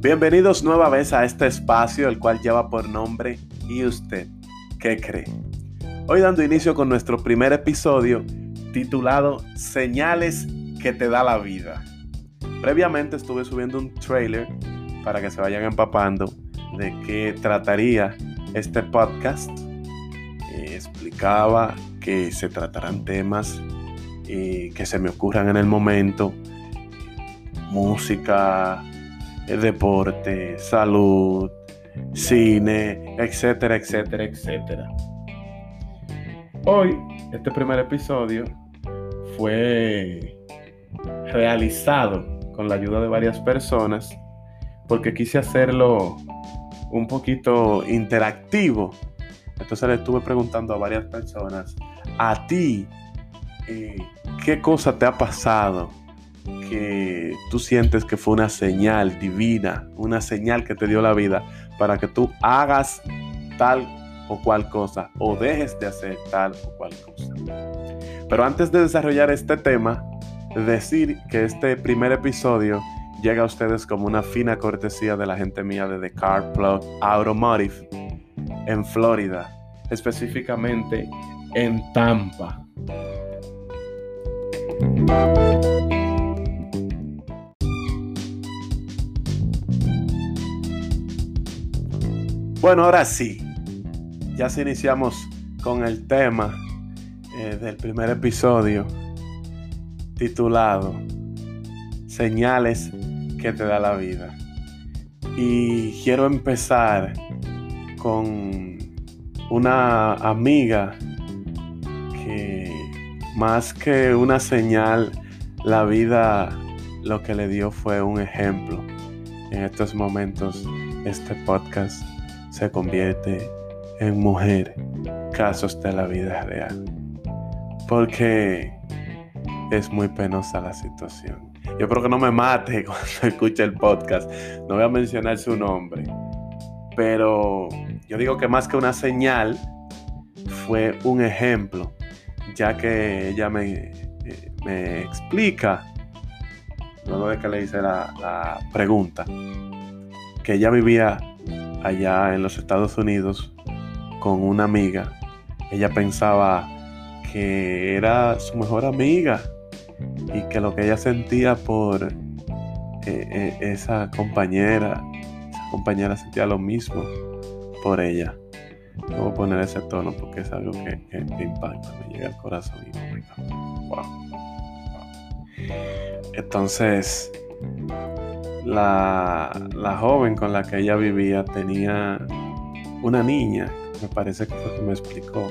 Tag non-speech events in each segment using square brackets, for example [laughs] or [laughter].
Bienvenidos nueva vez a este espacio, el cual lleva por nombre ¿Y usted qué cree? Hoy dando inicio con nuestro primer episodio titulado Señales que te da la vida. Previamente estuve subiendo un trailer para que se vayan empapando de qué trataría este podcast. Eh, explicaba que se tratarán temas eh, que se me ocurran en el momento, música, deporte, salud, cine, etcétera, etcétera, etcétera. Hoy, este primer episodio fue realizado con la ayuda de varias personas porque quise hacerlo un poquito interactivo. Entonces le estuve preguntando a varias personas, a ti, eh, ¿qué cosa te ha pasado? que tú sientes que fue una señal divina, una señal que te dio la vida para que tú hagas tal o cual cosa o dejes de hacer tal o cual cosa. Pero antes de desarrollar este tema, decir que este primer episodio llega a ustedes como una fina cortesía de la gente mía de The Car Plug Automotive en Florida, específicamente en Tampa. Bueno, ahora sí, ya se iniciamos con el tema eh, del primer episodio titulado Señales que te da la vida. Y quiero empezar con una amiga que más que una señal, la vida lo que le dio fue un ejemplo. En estos momentos, este podcast se convierte en mujer, casos de la vida real. Porque es muy penosa la situación. Yo creo que no me mate [laughs] cuando escuche el podcast. No voy a mencionar su nombre. Pero yo digo que más que una señal, fue un ejemplo, ya que ella me, eh, me explica, luego de que le hice la, la pregunta, que ella vivía allá en los Estados Unidos con una amiga. Ella pensaba que era su mejor amiga y que lo que ella sentía por eh, eh, esa compañera, esa compañera sentía lo mismo por ella. No voy a poner ese tono porque es algo que, impacta, me llega al corazón y wow. Entonces, la, joven con la que ella vivía tenía una niña, me parece que fue que me explicó,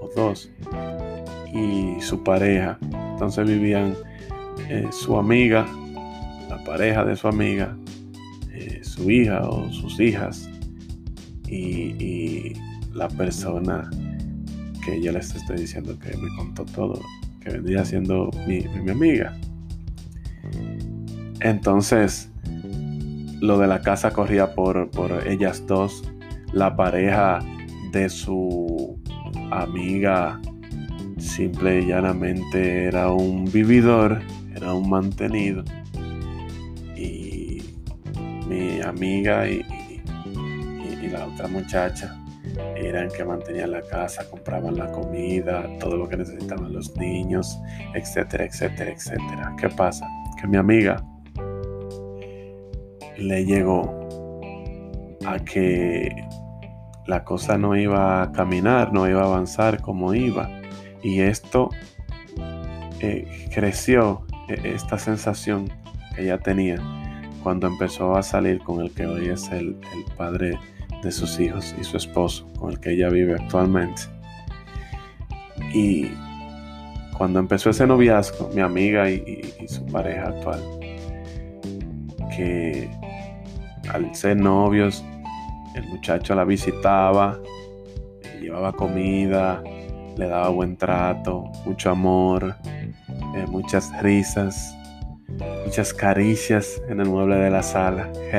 o dos, y su pareja. Entonces vivían eh, su amiga, la pareja de su amiga, eh, su hija o sus hijas, y, la persona que yo les estoy diciendo que me contó todo, que vendría siendo mi, mi amiga. Entonces, lo de la casa corría por, ellas dos. La pareja de su amiga simple y llanamente era un vividor, era un mantenido. Y mi amiga y, la otra muchacha eran que mantenían la casa, compraban la comida, todo lo que necesitaban los niños, etcétera, etcétera, etcétera. ¿Qué pasa? Que mi amiga le llegó a que la cosa no iba a caminar, no iba a avanzar como iba. Y esto eh, creció, e, esta sensación que ella tenía cuando empezó a salir con el que hoy es el, padre de sus hijos y su esposo, con el que ella vive actualmente. Y cuando empezó ese noviazgo, mi amiga y su pareja actual, que al ser novios, el muchacho la visitaba, le llevaba comida, le daba buen trato, mucho amor, eh, muchas risas, muchas caricias en el mueble de la sala. Qué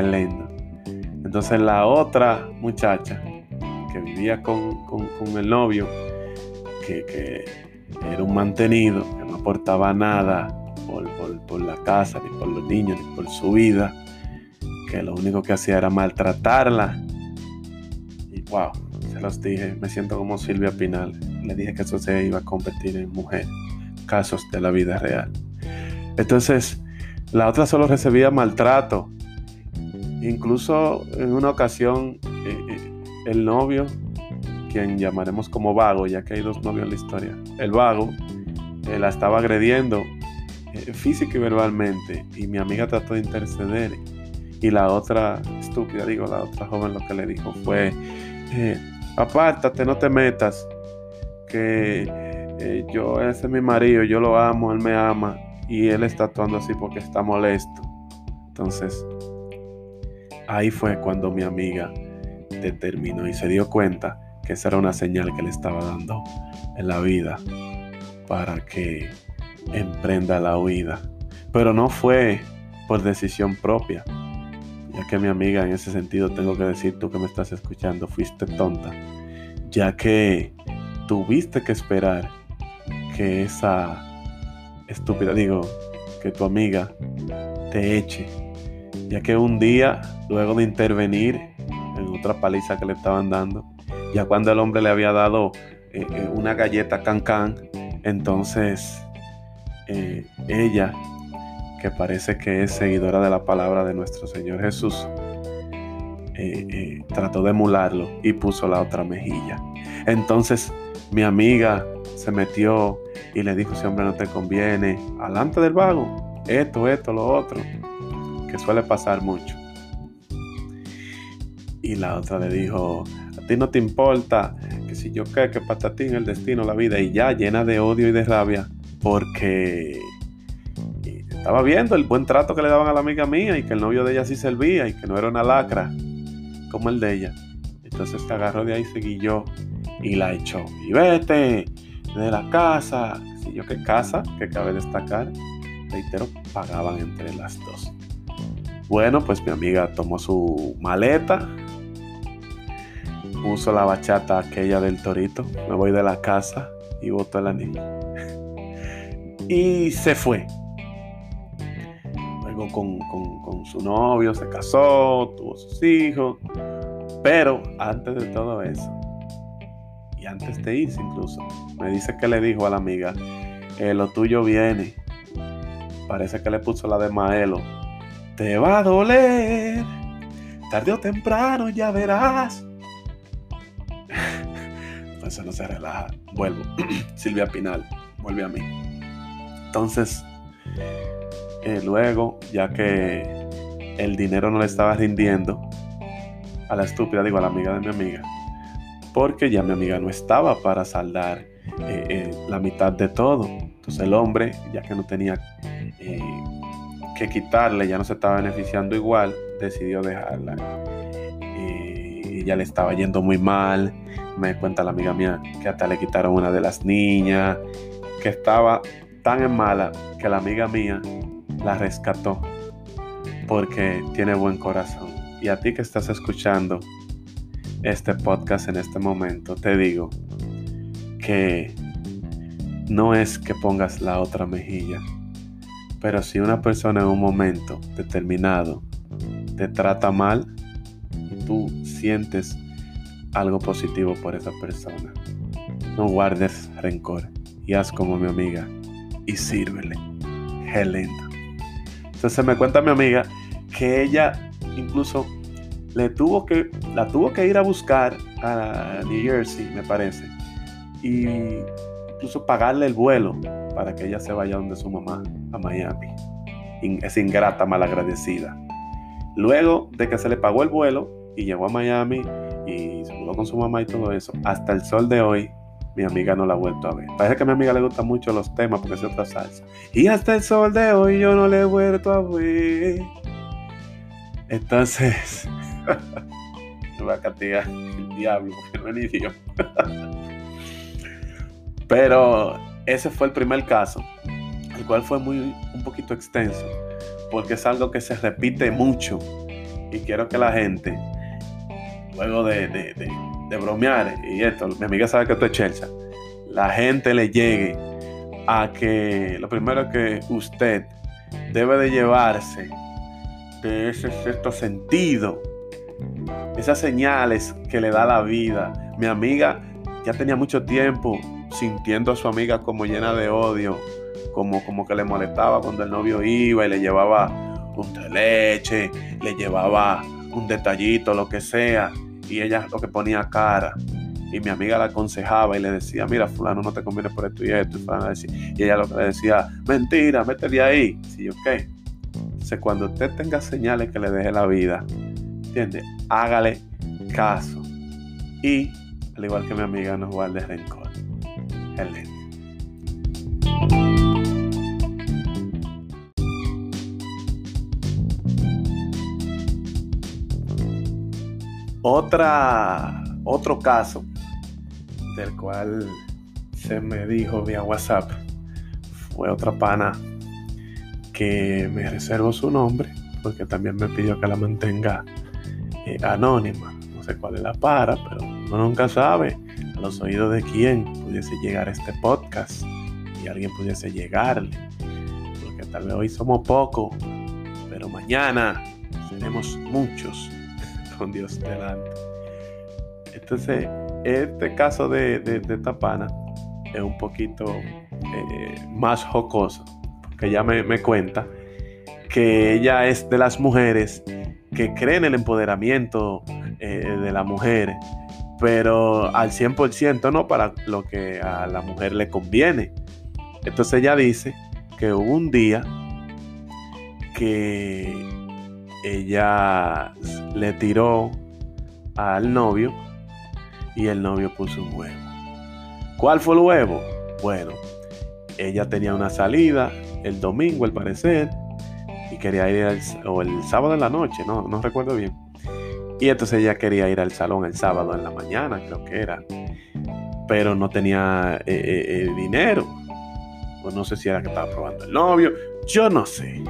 Entonces la otra muchacha que vivía con, el novio, que, era un mantenido, que no aportaba nada por, por la casa, ni por los niños, ni por su vida, que lo único que hacía era maltratarla. Y wow, se los dije, me siento como Silvia Pinal. Le dije que eso se iba a convertir en mujer. Casos de la vida real. Entonces, la otra solo recibía maltrato. Incluso en una ocasión, eh, eh, el novio, quien llamaremos como vago, ya que hay dos novios en la historia, el vago eh, la estaba agrediendo física y verbalmente y mi amiga trató de interceder y la otra estúpida, digo, la otra joven lo que le dijo fue, apártate, no te metas, que yo, ese es mi marido, yo lo amo, él me ama y él está actuando así porque está molesto. Entonces, ahí fue cuando mi amiga determinó y se dio cuenta que esa era una señal que le estaba dando en la vida para que emprenda la huida. Pero no fue por decisión propia, ya que mi amiga en ese sentido tengo que decir, tú que me estás escuchando, fuiste tonta, ya que tuviste que esperar que esa estúpida, digo, que tu amiga te eche, ya que un día, luego de intervenir en otra paliza que le estaban dando, ya cuando el hombre le había dado eh, eh, una galleta can can, entonces eh, ella, que parece que es seguidora de la palabra de nuestro Señor Jesús, trató de emularlo y puso la otra mejilla. Entonces mi amiga se metió y le dijo, si hombre no te conviene, alante del vago, esto, esto, lo otro, que suele pasar mucho. Y la otra le dijo, a ti no te importa, que si yo qué, que patatín el destino, la vida, y ya llena de odio y de rabia, porque estaba viendo el buen trato que le daban a la amiga mía y que el novio de ella sí servía y que no era una lacra como el de ella. Entonces se agarró de ahí, seguí yo y la echó. Y vete, de la casa, si yo qué casa, que cabe destacar, reitero, pagaban entre las dos. Bueno, pues mi amiga tomó su maleta, puso la bachata aquella del torito, me voy de la casa y botó el anillo. y se fue. Luego con, con su novio se casó, tuvo sus hijos, pero antes de todo eso, y antes de irse incluso, me dice que le dijo a la amiga, eh, lo tuyo viene. Parece que le puso la de Maelo. Te va a doler. Tarde o temprano ya verás. [laughs] Eso no se relaja. Vuelvo. [clears throat] Silvia Pinal. Vuelve a mí. Entonces, eh, luego, ya que el dinero no le estaba rindiendo a la estúpida, digo, a la amiga de mi amiga, porque ya mi amiga no estaba para saldar eh, eh, la mitad de todo. Entonces el hombre, ya que no tenía eh, que quitarle, ya no se estaba beneficiando igual, decidió dejarla. y ya le estaba yendo muy mal. Me cuenta la amiga mía que hasta le quitaron una de las niñas, que estaba tan en mala que la amiga mía la rescató porque tiene buen corazón. Y a ti que estás escuchando, este podcast en este momento, te digo que no es que pongas la otra mejilla, pero si una persona en un momento determinado te trata mal, tú sientes algo positivo por esa persona. No guardes rencor y haz como mi amiga y sírvele. Helena. Entonces me cuenta mi amiga que ella incluso le tuvo que, la tuvo que ir a buscar a New Jersey, me parece, y incluso pagarle el vuelo para que ella se vaya donde su mamá, a Miami. Es ingrata, malagradecida. Luego de que se le pagó el vuelo y llegó a Miami y se mudó con su mamá y todo eso, hasta el sol de hoy, mi amiga no la ha vuelto a ver. Parece que a mi amiga le gustan mucho los temas porque es otra salsa. Y hasta el sol de hoy yo no le he vuelto a ver. Entonces, [laughs] [laughs] castigar el diablo no. [laughs] Pero ese fue el primer caso, el cual fue muy un poquito extenso, porque es algo que se repite mucho y quiero que la gente luego de, de, bromear, y esto, mi amiga sabe que esto es Chelsea, la gente le llegue a que lo primero que usted debe de llevarse de ese sexto sentido, esas señales que le da la vida. Mi amiga ya tenía mucho tiempo sintiendo a su amiga como llena de odio, como, como que le molestaba cuando el novio iba y le llevaba un de leche, le llevaba un detallito, lo que sea, y ella lo que ponía cara. Y mi amiga la aconsejaba y le decía, mira, fulano, no te conviene por esto y esto. Y, ella lo que le decía, mentira, métete de ahí. Sí, ok. Entonces, cuando usted tenga señales que le deje la vida, ¿entiende? Hágale caso. Y, al igual que mi amiga, no guarde rencor. Helen. Otra, otro caso del cual se me dijo vía WhatsApp fue otra pana que me reservo su nombre porque también me pidió que la mantenga eh, anónima. No sé cuál es la para, pero uno nunca sabe a los oídos de quién pudiese llegar este podcast y alguien pudiese llegarle. Porque tal vez hoy somos pocos, pero mañana seremos muchos [laughs] con Dios delante. Entonces, este caso de, de, esta pana es un poquito eh, más jocoso, porque ella me, cuenta que ella es de las mujeres que creen en el empoderamiento eh, de la mujer, pero al 100% no para lo que a la mujer le conviene. Entonces ella dice que hubo un día que ella le tiró al novio y el novio puso un huevo. ¿Cuál fue el huevo? Bueno, ella tenía una salida el domingo al parecer y quería ir al, o el sábado en la noche, no, no recuerdo bien. Y entonces ella quería ir al salón el sábado en la mañana, creo que era. Pero no tenía eh, eh, eh, dinero. Pues no sé si era que estaba probando el novio. Yo no sé.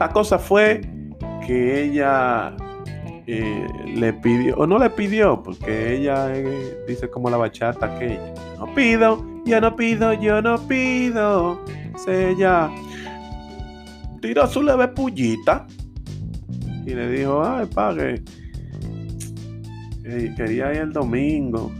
La cosa fue que ella le pidió, o no le pidió, porque ella dice como la bachata que no pido, yo no pido, yo no pido. Se ella tiró su leve pullita y le dijo, ay, pague. quería ir el domingo,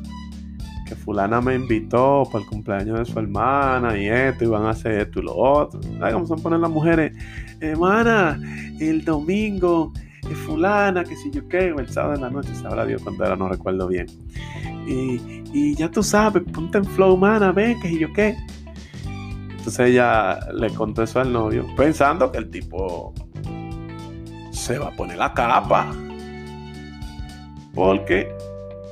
que fulana me invitó para el cumpleaños de su hermana y esto, y van a hacer esto y lo otro. Vamos a poner las mujeres hermana, el domingo, fulana, que si yo qué, o el sábado en la noche, sabrá Dios cuando era, no recuerdo bien. Y, ya tú sabes, ponte en flow, mana, ven, que si yo qué. Entonces ella le contó eso al novio, pensando que el tipo se va a poner la capa. Porque,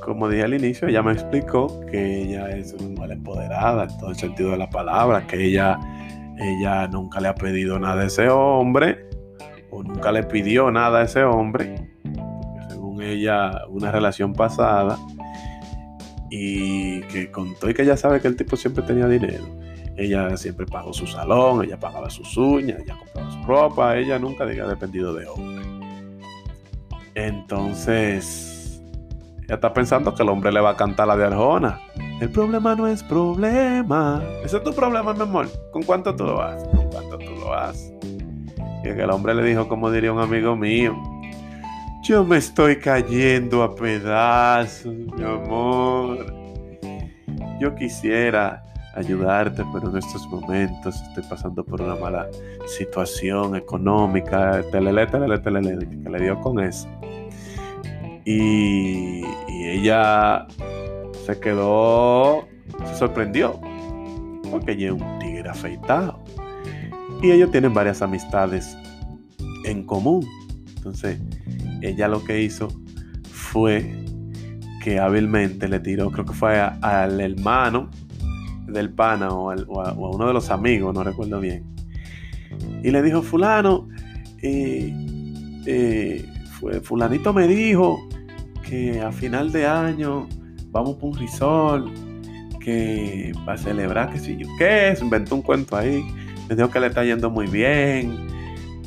como dije al inicio, ella me explicó que ella es una mujer empoderada en todo el sentido de la palabra, que ella ella nunca le ha pedido nada a ese hombre o nunca le pidió nada a ese hombre, según ella una relación pasada y que contó y que ella sabe que el tipo siempre tenía dinero. Ella siempre pagó su salón, ella pagaba sus uñas, ella compraba su ropa, ella nunca había dependido de hombre. Entonces, ella está pensando que el hombre le va a cantar la de Arjona. El problema no es problema. Ese es tu problema, mi amor. ¿Con cuánto tú lo haces? ¿Con cuánto tú lo haces? Y el hombre le dijo, como diría un amigo mío, yo me estoy cayendo a pedazos, mi amor. Yo quisiera ayudarte, pero en estos momentos estoy pasando por una mala situación económica, telele, telele, telele, que le dio con eso. Y, y ella se quedó, se sorprendió, porque ella es un tigre afeitado. Y ellos tienen varias amistades en común. Entonces, ella lo que hizo fue que hábilmente le tiró, creo que fue al hermano del pana o, a, uno de los amigos, no recuerdo bien. Y le dijo, fulano, eh, eh, fue, fulanito me dijo que a final de año vamos por un resort, que a celebrar, que si yo qué, se inventó un cuento ahí, me dijo que le está yendo muy bien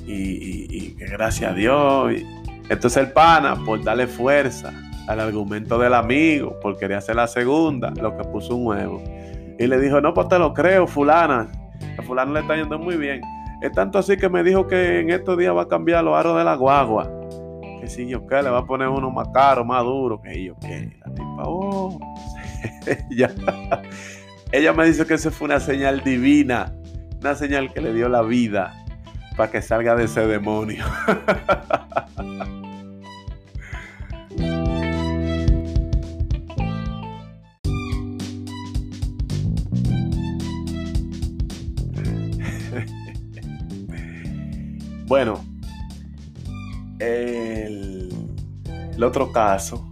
y, que gracias a Dios. entonces el pana, por darle fuerza al argumento del amigo, porque quería hacer la segunda, lo que puso un huevo. Y le dijo, no, pues te lo creo, fulana. A fulano le está yendo muy bien. Es tanto así que me dijo que en estos días va a cambiar los aros de la guagua. Que si yo qué, le va a poner uno más caro, más duro, que yo qué. La tipa, oh. [laughs] ella, ella me dice que esa fue una señal divina. Una señal que le dio la vida para que salga de ese demonio. [laughs] Bueno, el, otro caso,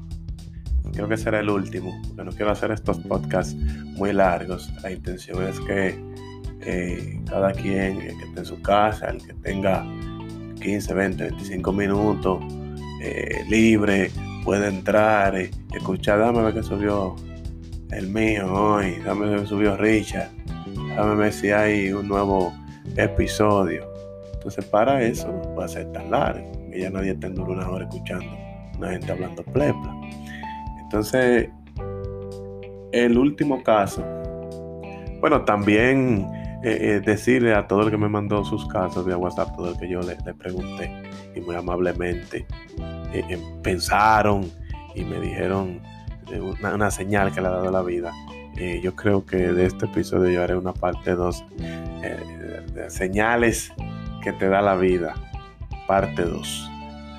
creo que será el último, porque no quiero hacer estos podcasts muy largos. La intención es que eh, cada quien que esté en su casa, el que tenga 15, 20, 25 minutos eh, libre, puede entrar y escuchar, dame ver que subió el mío hoy, dame ver que subió Richard, dame ver si hay un nuevo episodio. Entonces, para eso no puede ser tan largo, que ya nadie está en una hora escuchando una gente hablando plepla. Entonces, el último caso, bueno, también eh, eh, decirle a todo el que me mandó sus casos vía WhatsApp, todo el que yo le, pregunté y muy amablemente eh, pensaron y me dijeron una, señal que le ha dado la vida. yo creo que de este episodio yo haré una parte 2 de señales que te da la vida, parte 2.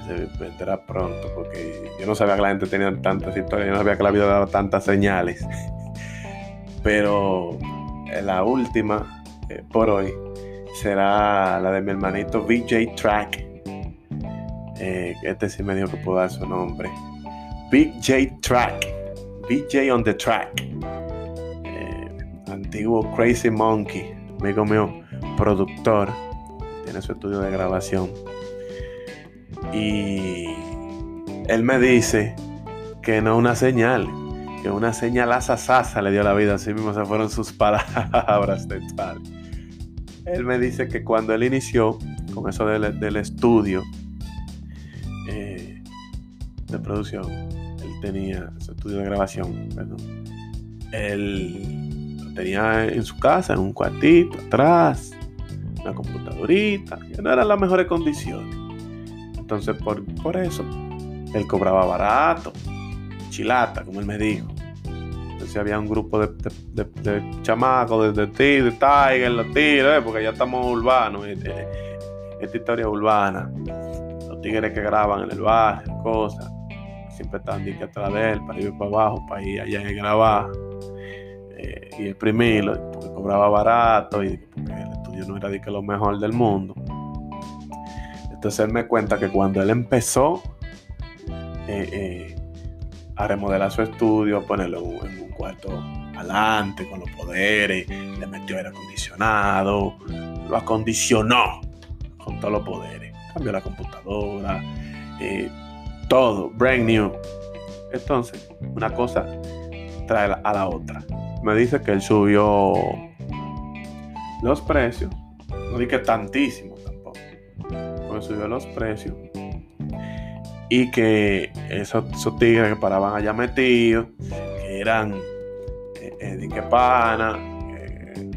Se vendrá pronto, porque yo no sabía que la gente tenía tantas historias, yo no sabía que la vida daba tantas señales. [laughs] Pero eh, la última eh, por hoy será la de mi hermanito VJ Track. Eh, este sí me dijo que puedo dar su nombre. Big J Track. BJ on the Track. antiguo Crazy Monkey. Amigo mío, productor tiene su estudio de grabación. Y él me dice que no una señal, que una señal asasasa le dio la vida, así mismo se fueron sus [laughs] palabras tal. Él me dice que cuando él inició con eso del, estudio eh, de producción, él tenía su estudio de grabación, perdón, él lo tenía en su casa, en un cuartito, atrás, una computadorita, que no eran las mejores condiciones. Entonces, por, por eso, él cobraba barato, chilata, como él me dijo. Entonces había un grupo de, de, de, chamacos, de, de, de Tiger, los tigres, eh, porque ya estamos urbanos, este, esta historia urbana. Los tigres que graban en el barrio, cosas. Siempre están que atrás de él, para ir para abajo, para ir allá y grabar. Eh, y exprimirlo, porque cobraba barato y porque yo no era de que lo mejor del mundo. Entonces él me cuenta que cuando él empezó eh, eh, a remodelar su estudio, ponerlo en un cuarto adelante con los poderes, le metió aire acondicionado, lo acondicionó con todos los poderes, cambió la computadora, eh, todo, brand new. Entonces, una cosa trae a la otra. Me dice que él subió los precios, no dije tantísimo tampoco, porque subió los precios y que esos, tigres que paraban allá metidos, que eran eh, eh que pana,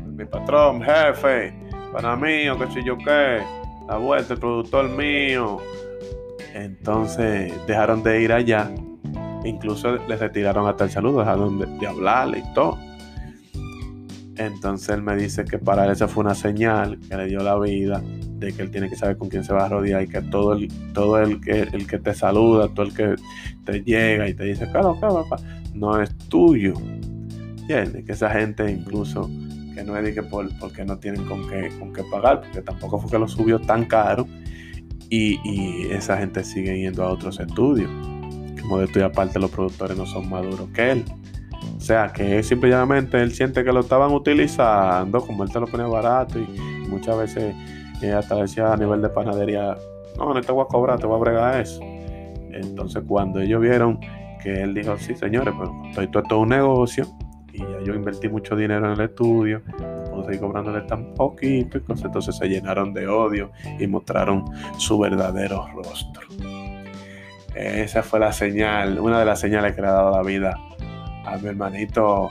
mi patrón, jefe, para mío, que si yo qué, la vuelta, el productor mío. Entonces dejaron de ir allá, incluso les retiraron hasta el saludo, dejaron de, de hablarle y todo. Entonces él me dice que para él esa fue una señal que le dio la vida, de que él tiene que saber con quién se va a rodear y que todo el, todo el que, el que te saluda, todo el que te llega y te dice, claro, claro, papá, no es tuyo. ¿Entiendes? Que esa gente incluso que no es que por, porque no tienen con qué, con qué pagar, porque tampoco fue que lo subió tan caro y, esa gente sigue yendo a otros estudios. Como de y aparte los productores no son más duros que él. O sea, que simplemente él siente que lo estaban utilizando, como él te lo ponía barato y muchas veces eh, hasta decía a nivel de panadería, no, no te voy a cobrar, te voy a bregar eso. Entonces cuando ellos vieron que él dijo, sí señores, pero estoy todo, un negocio y ya yo invertí mucho dinero en el estudio, no puedo seguir cobrándole tan poquito, entonces se llenaron de odio y mostraron su verdadero rostro. Esa fue la señal, una de las señales que le ha dado la vida a mi hermanito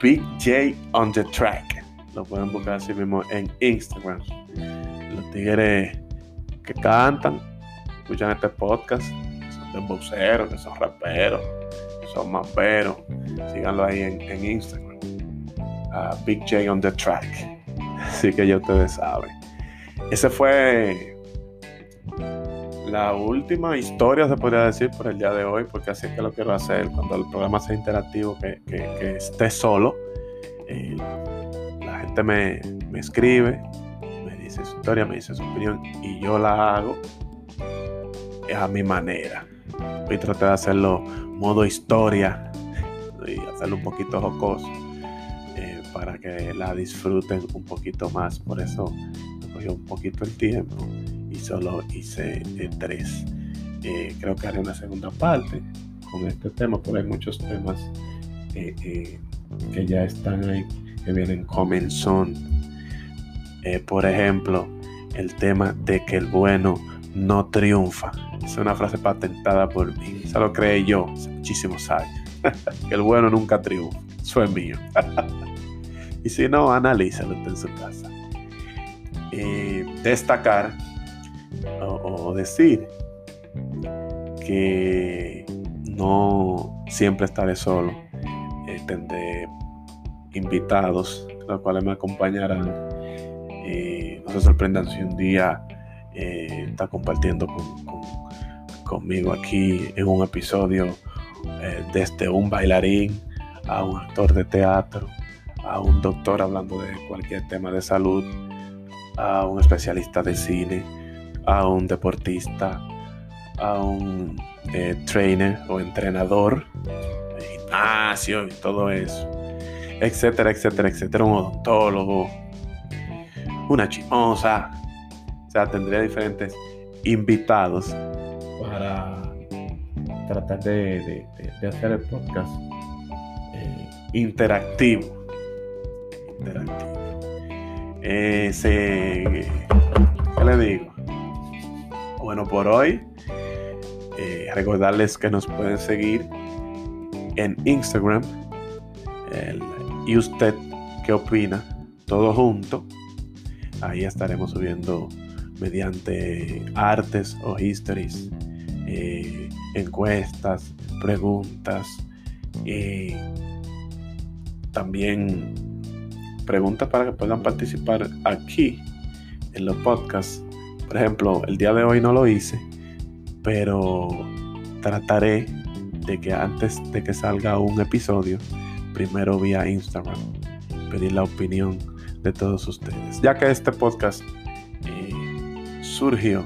Big J on the Track. Lo pueden buscar así mismo en Instagram. Los tigres que cantan, escuchan este podcast, que son demboceros, que son raperos, que son maperos. Síganlo ahí en, Instagram. Big J on the Track. Así que ya ustedes saben. Ese fue la última historia, se podría decir, por el día de hoy, porque así es que lo quiero hacer. Cuando el programa sea interactivo, que, esté solo, eh, la gente me, escribe, me dice su historia, me dice su opinión, y yo la hago a mi manera. Voy a de hacerlo modo historia y hacerlo un poquito jocoso eh, para que la disfruten un poquito más. Por eso me cogió un poquito el tiempo solo hice eh, tres. Eh, creo que haré una segunda parte con este tema, porque hay muchos temas eh, que ya están ahí, que vienen comenzón. por ejemplo, el tema de que el bueno no triunfa. Es una frase patentada por mí. Eso lo creé yo hace muchísimos años. que [laughs] el bueno nunca triunfa. Eso es mío. [laughs] y si no, analízalo en su casa. destacar o, decir que no siempre estaré solo. Eh, tendré invitados, los cuales me acompañarán. Eh, no se sorprendan si un día eh, está compartiendo conmigo aquí en un episodio desde un bailarín a un actor de teatro, a un doctor hablando de cualquier tema de salud, a un especialista de cine a un deportista, a un eh, trainer o entrenador, gimnasio y todo eso, etcétera, etcétera, etcétera, un odontólogo, una chimosa. O sea, tendría diferentes invitados para tratar de, hacer el podcast eh, interactivo. Interactivo. Ese, ¿Qué le digo? Bueno, por hoy, eh, recordarles que nos pueden seguir en Instagram. ¿Y usted qué opina? Todo junto. Ahí estaremos subiendo mediante artes o histories, eh, encuestas, preguntas, y también preguntas para que puedan participar aquí en los podcasts por ejemplo, el día de hoy no lo hice, pero trataré de que antes de que salga un episodio, primero vía Instagram, pedir la opinión de todos ustedes. Ya que este podcast eh, surgió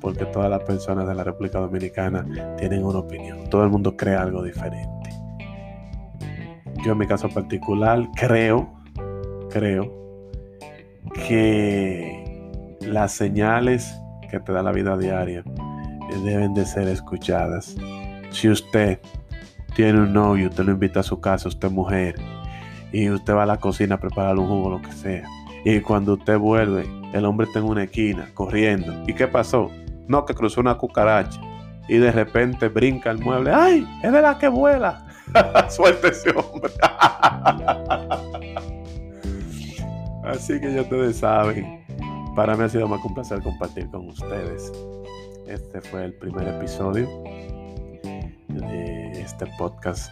porque todas las personas de la República Dominicana tienen una opinión. Todo el mundo cree algo diferente. Yo en mi caso particular creo, creo que las señales que te da la vida diaria eh, deben de ser escuchadas. Si usted tiene un novio, usted lo invita a su casa, usted es mujer, y usted va a la cocina a preparar un jugo, lo que sea, y cuando usted vuelve, el hombre está en una esquina corriendo. ¿Y qué pasó? No, que cruzó una cucaracha y de repente brinca el mueble. ¡Ay! Es de la que vuela. [laughs] Suelte ese hombre. [laughs] Así que ya ustedes saben para mí ha sido más que un placer compartir con ustedes. Este fue el primer episodio de este podcast,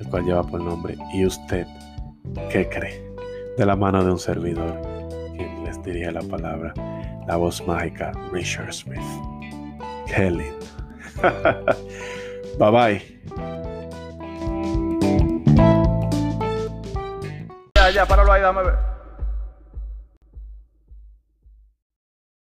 el cual lleva por nombre ¿Y usted qué cree? De la mano de un servidor, quien les diría la palabra, la voz mágica Richard Smith. Qué lindo. [laughs] bye bye. Ya, ya, páralo ahí, dame.